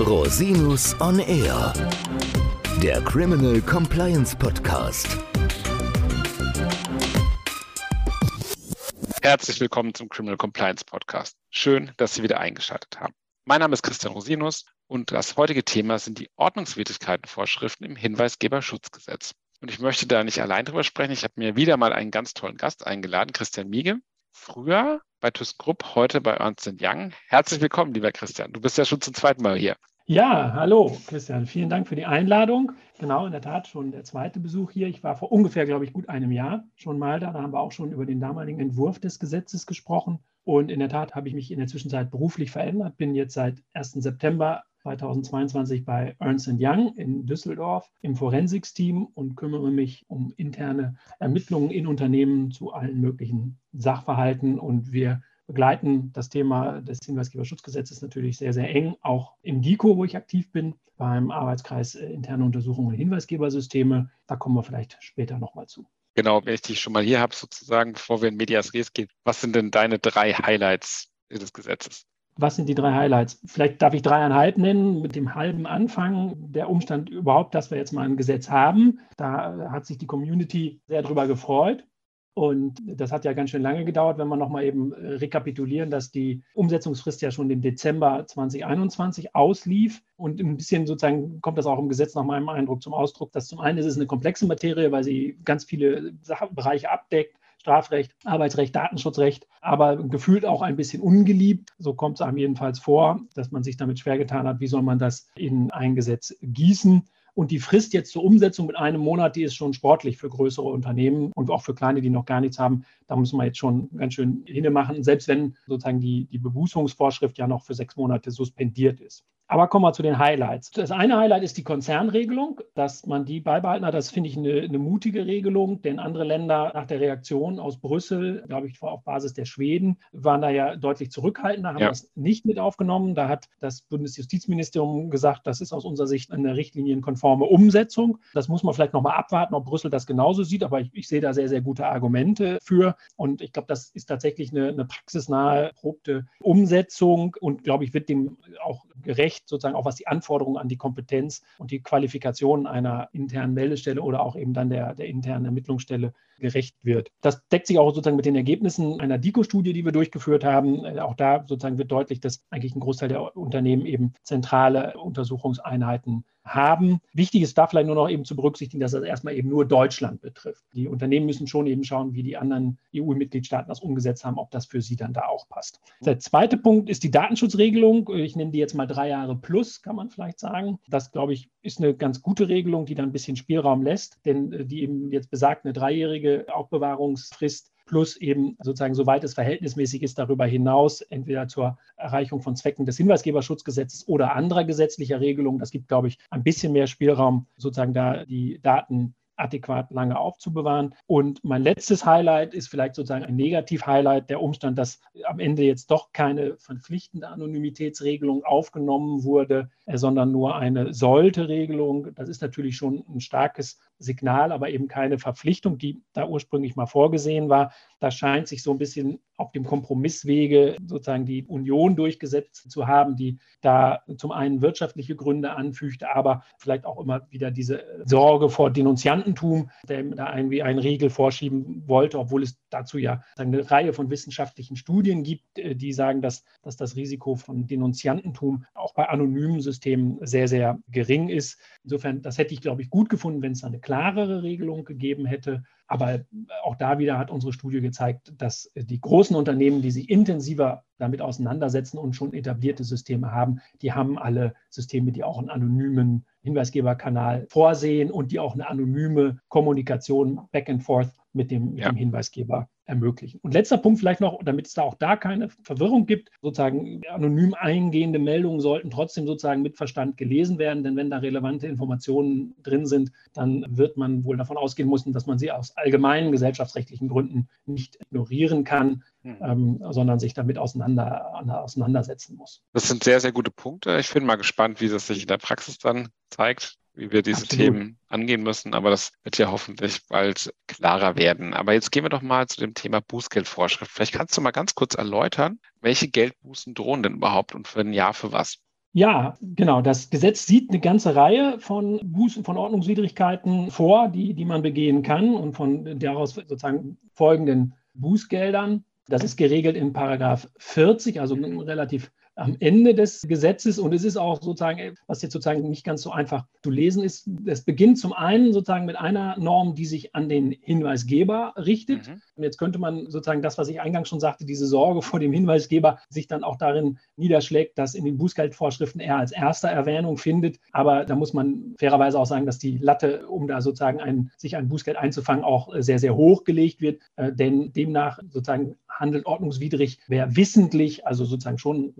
Rosinus on Air, der Criminal Compliance Podcast. Herzlich willkommen zum Criminal Compliance Podcast. Schön, dass Sie wieder eingeschaltet haben. Mein Name ist Christian Rosinus und das heutige Thema sind die Ordnungswidrigkeitenvorschriften im Hinweisgeberschutzgesetz. Und ich möchte da nicht allein drüber sprechen. Ich habe mir wieder mal einen ganz tollen Gast eingeladen, Christian Miege. Früher bei ThyssenKrupp, heute bei Ernst Young. Herzlich willkommen, lieber Christian. Du bist ja schon zum zweiten Mal hier. Ja, hallo Christian. Vielen Dank für die Einladung. Genau, in der Tat schon der zweite Besuch hier. Ich war vor ungefähr, glaube ich, gut einem Jahr schon mal da. Da haben wir auch schon über den damaligen Entwurf des Gesetzes gesprochen. Und in der Tat habe ich mich in der Zwischenzeit beruflich verändert. Bin jetzt seit 1. September 2022 bei Ernst Young in Düsseldorf im Forensik-Team und kümmere mich um interne Ermittlungen in Unternehmen zu allen möglichen Sachverhalten. Und wir begleiten das Thema des Hinweisgeberschutzgesetzes natürlich sehr, sehr eng, auch im DICO, wo ich aktiv bin, beim Arbeitskreis äh, Interne Untersuchungen und Hinweisgebersysteme. Da kommen wir vielleicht später nochmal zu. Genau, wenn ich dich schon mal hier habe, sozusagen, bevor wir in Medias Res gehen, was sind denn deine drei Highlights des Gesetzes? Was sind die drei Highlights? Vielleicht darf ich dreieinhalb nennen mit dem halben Anfang. Der Umstand überhaupt, dass wir jetzt mal ein Gesetz haben. Da hat sich die Community sehr drüber gefreut. Und das hat ja ganz schön lange gedauert, wenn wir nochmal eben äh, rekapitulieren, dass die Umsetzungsfrist ja schon im Dezember 2021 auslief. Und ein bisschen sozusagen kommt das auch im Gesetz nach meinem Eindruck zum Ausdruck, dass zum einen ist es eine komplexe Materie, weil sie ganz viele Bereiche abdeckt. Strafrecht, Arbeitsrecht, Datenschutzrecht, aber gefühlt auch ein bisschen ungeliebt. So kommt es einem jedenfalls vor, dass man sich damit schwer getan hat, wie soll man das in ein Gesetz gießen. Und die Frist jetzt zur Umsetzung mit einem Monat, die ist schon sportlich für größere Unternehmen und auch für kleine, die noch gar nichts haben. Da müssen wir jetzt schon ganz schön hinmachen, selbst wenn sozusagen die, die Bebußungsvorschrift ja noch für sechs Monate suspendiert ist. Aber kommen wir zu den Highlights. Das eine Highlight ist die Konzernregelung, dass man die beibehalten hat. Das finde ich eine, eine, mutige Regelung, denn andere Länder nach der Reaktion aus Brüssel, glaube ich, auf Basis der Schweden, waren da ja deutlich zurückhaltender, haben ja. das nicht mit aufgenommen. Da hat das Bundesjustizministerium gesagt, das ist aus unserer Sicht eine richtlinienkonforme Umsetzung. Das muss man vielleicht nochmal abwarten, ob Brüssel das genauso sieht, aber ich, ich sehe da sehr, sehr gute Argumente für. Und ich glaube, das ist tatsächlich eine, eine praxisnahe, erprobte Umsetzung und, glaube ich, wird dem auch gerecht, sozusagen auch was die Anforderungen an die Kompetenz und die Qualifikation einer internen Meldestelle oder auch eben dann der, der internen Ermittlungsstelle gerecht wird. Das deckt sich auch sozusagen mit den Ergebnissen einer DICO-Studie, die wir durchgeführt haben. Äh, auch da sozusagen wird deutlich, dass eigentlich ein Großteil der Unternehmen eben zentrale Untersuchungseinheiten haben. Wichtig ist da vielleicht nur noch eben zu berücksichtigen, dass das erstmal eben nur Deutschland betrifft. Die Unternehmen müssen schon eben schauen, wie die anderen EU-Mitgliedstaaten das umgesetzt haben, ob das für sie dann da auch passt. Der zweite Punkt ist die Datenschutzregelung. Ich nenne die jetzt mal drei Jahre plus, kann man vielleicht sagen. Das, glaube ich, ist eine ganz gute Regelung, die da ein bisschen Spielraum lässt, denn äh, die eben jetzt besagt, eine dreijährige Aufbewahrungsfrist plus eben sozusagen, soweit es verhältnismäßig ist, darüber hinaus, entweder zur Erreichung von Zwecken des Hinweisgeberschutzgesetzes oder anderer gesetzlicher Regelungen. Das gibt, glaube ich, ein bisschen mehr Spielraum, sozusagen da die Daten adäquat lange aufzubewahren. Und mein letztes Highlight ist vielleicht sozusagen ein Negativ-Highlight, der Umstand, dass am Ende jetzt doch keine verpflichtende Anonymitätsregelung aufgenommen wurde, sondern nur eine sollte-Regelung. Das ist natürlich schon ein starkes Signal, aber eben keine Verpflichtung, die da ursprünglich mal vorgesehen war. Da scheint sich so ein bisschen auf dem Kompromisswege sozusagen die Union durchgesetzt zu haben, die da zum einen wirtschaftliche Gründe anfügte, aber vielleicht auch immer wieder diese Sorge vor Denunziantentum, der da irgendwie einen Riegel vorschieben wollte, obwohl es dazu ja eine Reihe von wissenschaftlichen Studien gibt, äh, die sagen, dass, dass das Risiko von Denunziantentum auch bei anonymen Systemen sehr, sehr gering ist. Insofern, das hätte ich, glaube ich, gut gefunden, wenn es eine klarere Regelung gegeben hätte. Aber auch da wieder hat unsere Studie gezeigt, dass die großen Unternehmen, die sich intensiver damit auseinandersetzen und schon etablierte Systeme haben, die haben alle Systeme, die auch einen anonymen Hinweisgeberkanal vorsehen und die auch eine anonyme Kommunikation back and forth mit dem, mit ja. dem Hinweisgeber ermöglichen. Und letzter Punkt vielleicht noch, damit es da auch da keine Verwirrung gibt, sozusagen anonym eingehende Meldungen sollten trotzdem sozusagen mit Verstand gelesen werden, denn wenn da relevante Informationen drin sind, dann wird man wohl davon ausgehen müssen, dass man sie aus allgemeinen gesellschaftsrechtlichen Gründen nicht ignorieren kann, mhm. ähm, sondern sich damit auseinander, auseinandersetzen muss. Das sind sehr, sehr gute Punkte. Ich bin mal gespannt, wie das sich in der Praxis dann zeigt wie wir diese Absolut. Themen angehen müssen. Aber das wird ja hoffentlich bald klarer werden. Aber jetzt gehen wir doch mal zu dem Thema Bußgeldvorschrift. Vielleicht kannst du mal ganz kurz erläutern, welche Geldbußen drohen denn überhaupt und für ein Jahr für was? Ja, genau. Das Gesetz sieht eine ganze Reihe von Bußen, von Ordnungswidrigkeiten vor, die, die man begehen kann und von daraus sozusagen folgenden Bußgeldern. Das ist geregelt in Paragraph 40, also relativ am Ende des Gesetzes. Und es ist auch sozusagen, was jetzt sozusagen nicht ganz so einfach zu lesen ist, es beginnt zum einen sozusagen mit einer Norm, die sich an den Hinweisgeber richtet. Mhm. Und jetzt könnte man sozusagen das, was ich eingangs schon sagte, diese Sorge vor dem Hinweisgeber sich dann auch darin niederschlägt, dass in den Bußgeldvorschriften er als erster Erwähnung findet. Aber da muss man fairerweise auch sagen, dass die Latte, um da sozusagen ein, sich ein Bußgeld einzufangen, auch sehr, sehr hoch gelegt wird. Äh, denn demnach sozusagen handelt ordnungswidrig, wer wissentlich, also sozusagen schon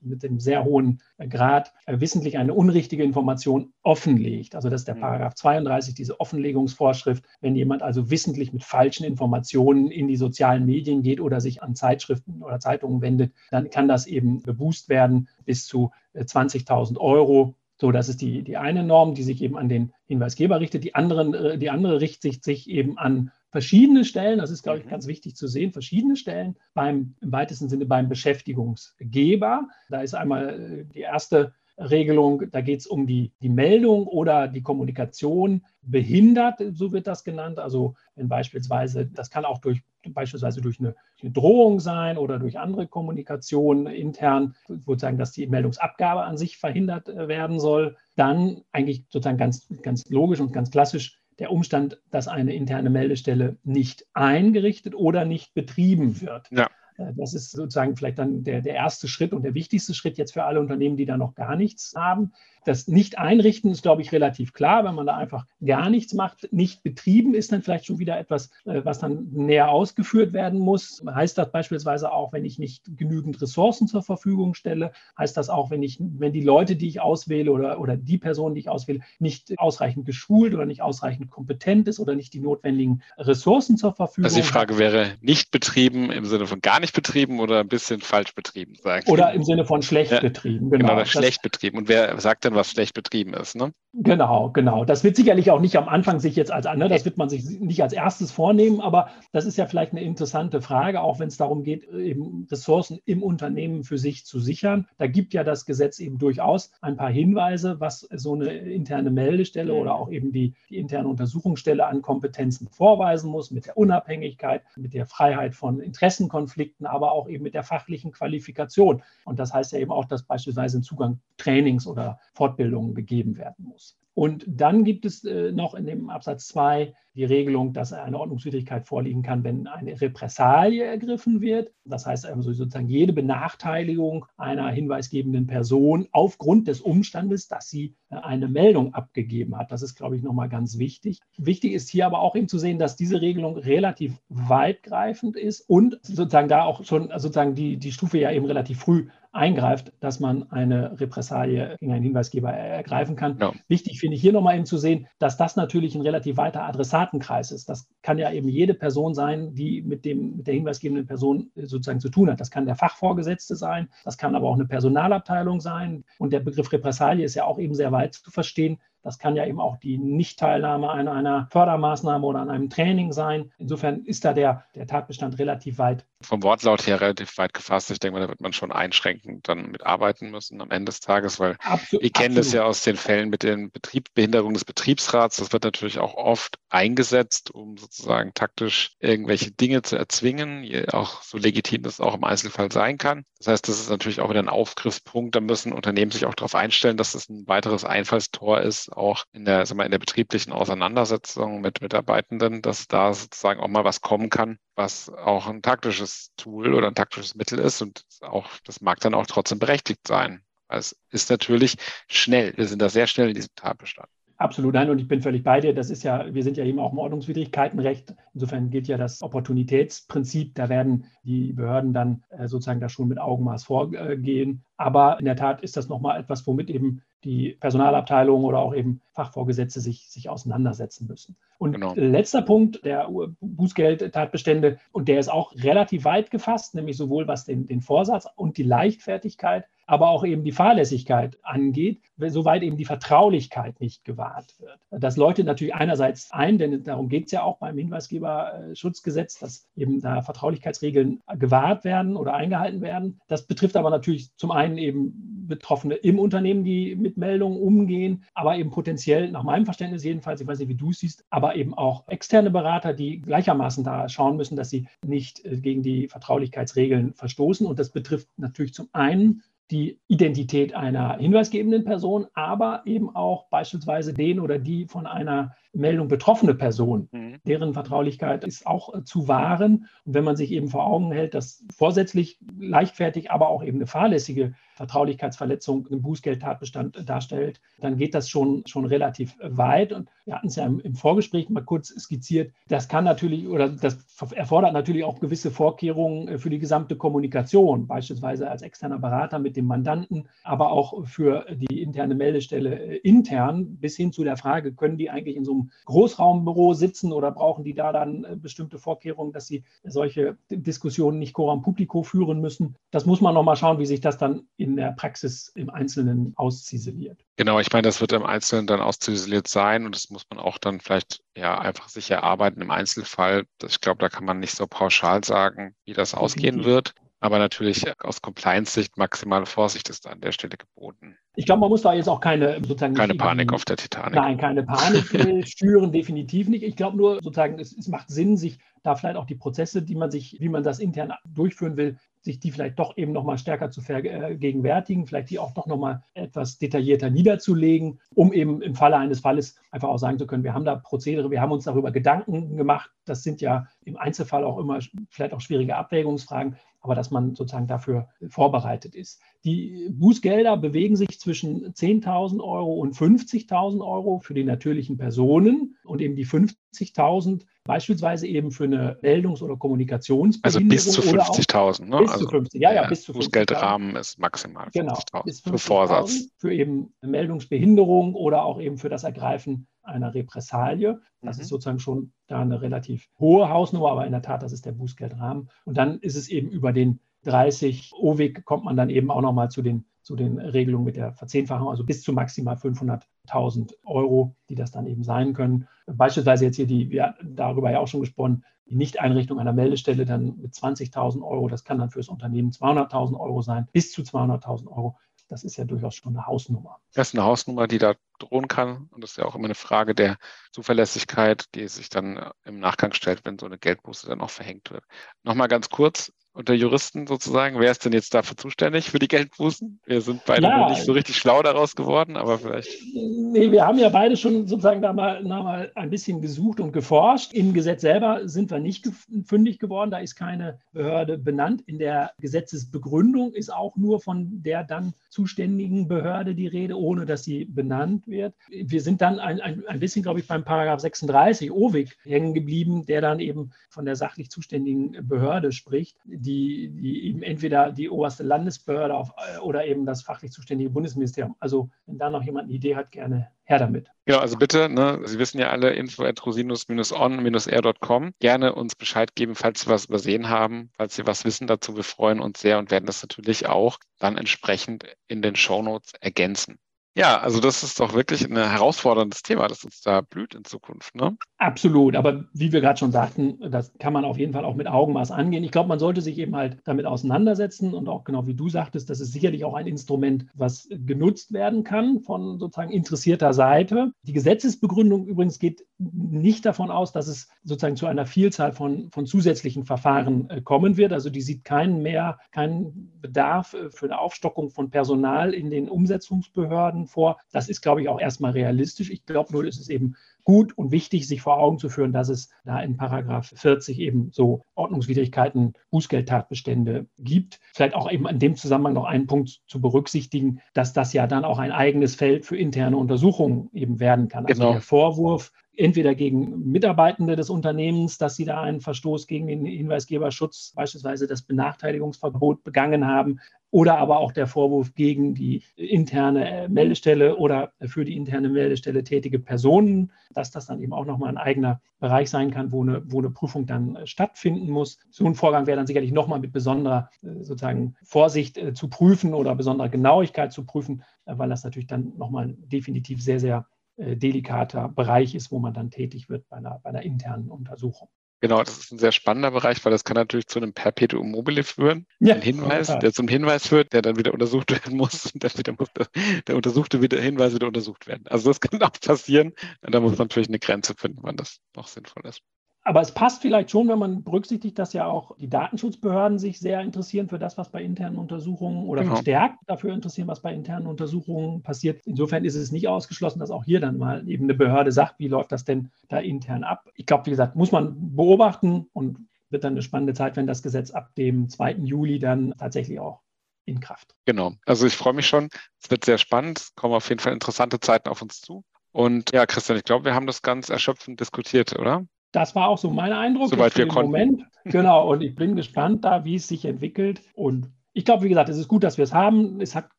mit dem sehr hohen Grad, äh, wissentlich eine unrichtige Information offenlegt. Also das ist der mhm. Paragraph 32, diese Offenlegungsvorschrift. Wenn jemand also wissentlich mit falschen Informationen in die sozialen Medien geht oder sich an Zeitschriften oder Zeitungen wendet, dann kann das eben geboost werden bis zu 20.000 äh, Euro. So, das ist die, die eine Norm, die sich eben an den Hinweisgeber richtet. Die, anderen, äh, die andere richtet sich eben an verschiedene Stellen, das ist, glaube ich, mhm. ganz wichtig zu sehen, verschiedene Stellen beim, im weitesten Sinne beim Beschäftigungsgeber. Da ist einmal äh, die erste Regelung, da geht es um die, die Meldung oder die Kommunikation behindert, so wird das genannt. Also wenn beispielsweise, das kann auch durch beispielsweise durch eine, eine Drohung sein oder durch andere Kommunikation intern, sozusagen, dass die Meldungsabgabe an sich verhindert äh, werden soll, dann eigentlich sozusagen ganz, ganz logisch und ganz klassisch der Umstand, dass eine interne Meldestelle nicht eingerichtet oder nicht betrieben wird. Ja. Äh, das ist sozusagen vielleicht dann der, der erste Schritt und der wichtigste Schritt jetzt für alle Unternehmen, die da noch gar nichts haben. Das Nicht-Einrichten ist, glaube ich, relativ klar, wenn man da einfach gar nichts macht. Nicht betrieben ist dann vielleicht schon wieder etwas, äh, was dann näher ausgeführt werden muss. Heißt das beispielsweise auch, wenn ich nicht genügend Ressourcen zur Verfügung stelle? Heißt das auch, wenn ich, wenn die Leute, die ich auswähle oder, oder die Person, die ich auswähle, nicht ausreichend geschult oder nicht ausreichend kompetent ist oder nicht die notwendigen Ressourcen zur Verfügung Also die Frage wäre, nicht betrieben im Sinne von gar nicht betrieben oder ein bisschen falsch betrieben, sagen Oder im Sinne von schlecht ja, betrieben, genau. Genau, schlecht betrieben. Und wer sagt denn, was schlecht betrieben ist. Ne? Genau, genau. Das wird sicherlich auch nicht am Anfang sich jetzt als, ne, das wird man sich nicht als erstes vornehmen, aber das ist ja vielleicht eine interessante Frage, auch wenn es darum geht, eben Ressourcen im Unternehmen für sich zu sichern. Da gibt ja das Gesetz eben durchaus ein paar Hinweise, was so eine interne Meldestelle oder auch eben die, die interne Untersuchungsstelle an Kompetenzen vorweisen muss, mit der Unabhängigkeit, mit der Freiheit von Interessenkonflikten, aber auch eben mit der fachlichen Qualifikation. Und das heißt ja eben auch, dass beispielsweise ein Zugang Trainings oder Fortbildungen gegeben werden muss. Und dann gibt es äh, noch in dem Absatz 2 die Regelung, dass eine Ordnungswidrigkeit vorliegen kann, wenn eine Repressalie ergriffen wird. Das heißt also sozusagen jede Benachteiligung einer hinweisgebenden Person aufgrund des Umstandes, dass sie äh, eine Meldung abgegeben hat. Das ist, glaube ich, nochmal ganz wichtig. Wichtig ist hier aber auch eben zu sehen, dass diese Regelung relativ weitgreifend ist und sozusagen da auch schon sozusagen die, die Stufe ja eben relativ früh eingreift, dass man eine Repressalie gegen einen Hinweisgeber ergreifen kann. Ja. Wichtig finde ich hier nochmal eben zu sehen, dass das natürlich ein relativ weiter Adressatenkreis ist. Das kann ja eben jede Person sein, die mit, dem, mit der hinweisgebenden Person sozusagen zu tun hat. Das kann der Fachvorgesetzte sein, das kann aber auch eine Personalabteilung sein. Und der Begriff Repressalie ist ja auch eben sehr weit zu verstehen. Das kann ja eben auch die Nichtteilnahme an einer Fördermaßnahme oder an einem Training sein. Insofern ist da der, der Tatbestand relativ weit. Vom Wortlaut her relativ weit gefasst. Ich denke mal, da wird man schon einschränkend dann mitarbeiten müssen am Ende des Tages, weil Absolut, wir kennen absolut. das ja aus den Fällen mit den Betriebsbehinderungen des Betriebsrats. Das wird natürlich auch oft eingesetzt, um sozusagen taktisch irgendwelche Dinge zu erzwingen, auch so legitim das auch im Einzelfall sein kann. Das heißt, das ist natürlich auch wieder ein Aufgriffspunkt. Da müssen Unternehmen sich auch darauf einstellen, dass das ein weiteres Einfallstor ist, auch in der, sagen wir, in der betrieblichen Auseinandersetzung mit Mitarbeitenden, dass da sozusagen auch mal was kommen kann, was auch ein taktisches Tool oder ein taktisches Mittel ist. Und auch, das mag dann auch trotzdem berechtigt sein. Es ist natürlich schnell. Wir sind da sehr schnell in diesem Tatbestand. Absolut, nein, und ich bin völlig bei dir. Das ist ja, wir sind ja eben auch im Ordnungswidrigkeitenrecht. Insofern gilt ja das Opportunitätsprinzip. Da werden die Behörden dann äh, sozusagen da schon mit Augenmaß vorgehen. Aber in der Tat ist das nochmal etwas, womit eben die Personalabteilung oder auch eben Fachvorgesetzte sich, sich auseinandersetzen müssen. Und genau. letzter Punkt, der Bußgeldtatbestände, und der ist auch relativ weit gefasst, nämlich sowohl was den, den Vorsatz und die Leichtfertigkeit, aber auch eben die Fahrlässigkeit angeht, soweit eben die Vertraulichkeit nicht gewahrt wird. Das leuchtet natürlich einerseits ein, denn darum geht es ja auch beim Hinweisgeberschutzgesetz, dass eben da Vertraulichkeitsregeln gewahrt werden oder eingehalten werden. Das betrifft aber natürlich zum einen eben Betroffene im Unternehmen, die mit Meldungen umgehen, aber eben potenziell, nach meinem Verständnis jedenfalls, ich weiß nicht, wie du es siehst, aber eben auch externe Berater, die gleichermaßen da schauen müssen, dass sie nicht äh, gegen die Vertraulichkeitsregeln verstoßen. Und das betrifft natürlich zum einen die Identität einer hinweisgebenden Person, aber eben auch beispielsweise den oder die von einer Meldung betroffene Person. Mhm. Deren Vertraulichkeit ist auch äh, zu wahren. Und wenn man sich eben vor Augen hält, dass vorsätzlich leichtfertig, aber auch eben eine fahrlässige Vertraulichkeitsverletzung einen Bußgeldtatbestand darstellt, dann geht das schon, schon relativ weit. Und wir hatten es ja im, im Vorgespräch mal kurz skizziert. Das kann natürlich oder das erfordert natürlich auch gewisse Vorkehrungen äh, für die gesamte Kommunikation, beispielsweise als externer Berater mit dem Mandanten, aber auch für die interne Meldestelle äh, intern bis hin zu der Frage, können die eigentlich in so einem Großraumbüro sitzen oder brauchen die da dann äh, bestimmte Vorkehrungen, dass sie solche Diskussionen nicht coram publico führen müssen. Das muss man nochmal schauen, wie sich das dann in der Praxis im Einzelnen ausziseliert. Genau, ich meine, das wird im Einzelnen dann ausziseliert sein und das muss man auch dann vielleicht ja einfach sich erarbeiten im Einzelfall. Ich glaube, da kann man nicht so pauschal sagen, wie das ausgehen wird. Aber natürlich aus Compliance-Sicht maximale Vorsicht ist an der Stelle geboten. Ich glaube, man muss da jetzt auch keine sozusagen. Keine Panik auf der Titanic. Nein, keine Panik schüren, definitiv nicht. Ich glaube nur sozusagen, es, es macht Sinn, sich da vielleicht auch die Prozesse, die man sich, wie man das intern durchführen will, sich die vielleicht doch eben nochmal stärker zu vergegenwärtigen, vielleicht die auch doch nochmal etwas detaillierter niederzulegen, um eben im Falle eines Falles einfach auch sagen zu können, wir haben da Prozedere, wir haben uns darüber Gedanken gemacht. Das sind ja im Einzelfall auch immer vielleicht auch schwierige Abwägungsfragen aber dass man sozusagen dafür vorbereitet ist. Die Bußgelder bewegen sich zwischen 10.000 Euro und 50.000 Euro für die natürlichen Personen und eben die 50.000 beispielsweise eben für eine Meldungs- oder Kommunikationsbehinderung. Also bis zu 50.000, ne? Bis also zu 50, ja, ja, bis zu 50.000. Bußgeldrahmen ist maximal 50.000 genau, bis 50 für Vorsatz. Für eben Meldungsbehinderung oder auch eben für das Ergreifen einer Repressalie. Das mhm. ist sozusagen schon da eine relativ hohe Hausnummer, aber in der Tat, das ist der Bußgeldrahmen. Und dann ist es eben über den 30 OWIG kommt man dann eben auch nochmal zu den, zu den Regelungen mit der Verzehnfachung, also bis zu maximal 500.000 Euro, die das dann eben sein können. Beispielsweise jetzt hier die, wir darüber ja auch schon gesprochen, die Nichteinrichtung einer Meldestelle dann mit 20.000 Euro, das kann dann fürs Unternehmen 200.000 Euro sein, bis zu 200.000 Euro das ist ja durchaus schon eine Hausnummer. Das ist eine Hausnummer, die da drohen kann. Und das ist ja auch immer eine Frage der Zuverlässigkeit, die sich dann im Nachgang stellt, wenn so eine Geldbuße dann auch verhängt wird. Nochmal ganz kurz, unter Juristen sozusagen, wer ist denn jetzt dafür zuständig für die Geldbußen? Wir sind beide ja, noch nicht so richtig schlau daraus geworden, aber vielleicht. Nee, wir haben ja beide schon sozusagen da mal, da mal ein bisschen gesucht und geforscht. Im Gesetz selber sind wir nicht fündig geworden, da ist keine Behörde benannt. In der Gesetzesbegründung ist auch nur von der dann zuständigen Behörde die Rede, ohne dass sie benannt wird. Wir sind dann ein, ein, ein bisschen, glaube ich, beim Paragraph 36 OWIG hängen geblieben, der dann eben von der sachlich zuständigen Behörde spricht die, die eben entweder die oberste Landesbehörde auf, äh, oder eben das fachlich zuständige Bundesministerium. Also wenn da noch jemand eine Idee hat, gerne her damit. Genau, also bitte, ne, Sie wissen ja alle, info at rosinus-on-air.com. Gerne uns Bescheid geben, falls Sie was übersehen haben, falls Sie was wissen dazu. Wir freuen uns sehr und werden das natürlich auch dann entsprechend in den Shownotes ergänzen. Ja, also das ist doch wirklich ein herausforderndes Thema, das uns da blüht in Zukunft. Ne? Absolut, aber wie wir gerade schon sagten, das kann man auf jeden Fall auch mit Augenmaß angehen. Ich glaube, man sollte sich eben halt damit auseinandersetzen und auch genau wie du sagtest, das ist sicherlich auch ein Instrument, was genutzt werden kann von sozusagen interessierter Seite. Die Gesetzesbegründung übrigens geht nicht davon aus, dass es sozusagen zu einer Vielzahl von, von zusätzlichen Verfahren äh, kommen wird. Also die sieht keinen mehr, keinen Bedarf äh, für eine Aufstockung von Personal in den Umsetzungsbehörden Milliarden vor. Das ist, glaube ich, auch erstmal realistisch. Ich glaube nur, es ist eben gut und wichtig, sich vor Augen zu führen, dass es da in Paragraph 40 eben so Ordnungswidrigkeiten, Bußgeldtatbestände gibt. Vielleicht auch eben in dem Zusammenhang noch einen Punkt zu berücksichtigen, dass das ja dann auch ein eigenes Feld für interne Untersuchungen eben werden kann. Also genau. der Vorwurf, entweder gegen Mitarbeitende des Unternehmens, dass sie da einen Verstoß gegen den Hinweisgeberschutz, beispielsweise das Benachteiligungsverbot, begangen haben, oder aber auch der Vorwurf gegen die interne Meldestelle oder für die interne Meldestelle tätige Personen, dass das dann eben auch nochmal ein eigener Bereich sein kann, wo eine, wo eine Prüfung dann stattfinden muss. So ein Vorgang wäre dann sicherlich nochmal mit besonderer sozusagen Vorsicht äh, zu prüfen oder besonderer Genauigkeit zu prüfen, äh, weil das natürlich dann nochmal definitiv sehr, sehr äh, delikater Bereich ist, wo man dann tätig wird bei einer, bei einer internen Untersuchung. Genau, das ist ein sehr spannender Bereich, weil das kann natürlich zu einem Perpetuum mobile führen. Ja, ein Hinweis, der zum Hinweis führt, der dann wieder untersucht werden muss und dann wieder muss der, der untersuchte wieder Hinweis wieder untersucht werden. Also das kann auch passieren. Und da muss man natürlich eine Grenze finden, wann das noch sinnvoll ist. Aber es passt vielleicht schon, wenn man berücksichtigt, dass ja auch die Datenschutzbehörden sich sehr interessieren für das, was bei internen Untersuchungen oder genau. verstärkt dafür interessieren, was bei internen Untersuchungen passiert. Insofern ist es nicht ausgeschlossen, dass auch hier dann mal eben eine Behörde sagt, wie läuft das denn da intern ab. Ich glaube, wie gesagt, muss man beobachten und wird dann eine spannende Zeit, wenn das Gesetz ab dem 2. Juli dann tatsächlich auch in Kraft. Genau. Also ich freue mich schon. Es wird sehr spannend. Es kommen auf jeden Fall interessante Zeiten auf uns zu. Und ja, Christian, ich glaube, wir haben das ganz erschöpfend diskutiert, oder? Das war auch so mein Eindruck. Soweit wir konnten. Moment. Genau, und ich bin gespannt da, wie es sich entwickelt. Und ich glaube, wie gesagt, es ist gut, dass wir es haben. Es hat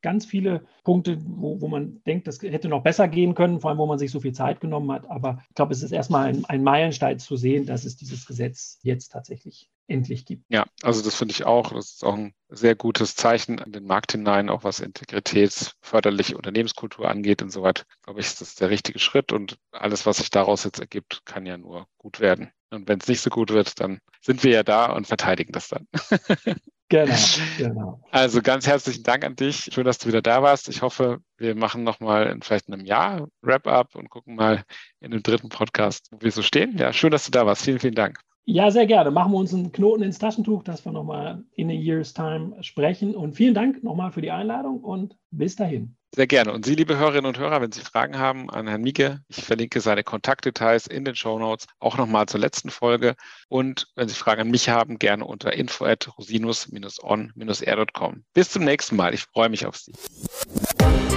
ganz viele Punkte, wo, wo man denkt, das hätte noch besser gehen können, vor allem, wo man sich so viel Zeit genommen hat. Aber ich glaube, es ist erstmal ein, ein Meilenstein zu sehen, dass es dieses Gesetz jetzt tatsächlich endlich gibt. Ja, also das finde ich auch. Das ist auch ein sehr gutes Zeichen an den Markt hinein, auch was integritätsförderliche Unternehmenskultur angeht. Insoweit glaube ich, ist das der richtige Schritt und alles, was sich daraus jetzt ergibt, kann ja nur gut werden. Und wenn es nicht so gut wird, dann sind wir ja da und verteidigen das dann. Genau, genau. Also ganz herzlichen Dank an dich. Schön, dass du wieder da warst. Ich hoffe, wir machen nochmal in vielleicht einem Jahr Wrap-up und gucken mal in dem dritten Podcast, wo wir so stehen. Ja, schön, dass du da warst. Vielen, vielen Dank. Ja, sehr gerne. Machen wir uns einen Knoten ins Taschentuch, dass wir nochmal in a year's time sprechen. Und vielen Dank nochmal für die Einladung und bis dahin. Sehr gerne. Und Sie, liebe Hörerinnen und Hörer, wenn Sie Fragen haben an Herrn Mieke, ich verlinke seine Kontaktdetails in den Show Notes, auch nochmal zur letzten Folge. Und wenn Sie Fragen an mich haben, gerne unter info at rosinus-on-r.com. Bis zum nächsten Mal. Ich freue mich auf Sie.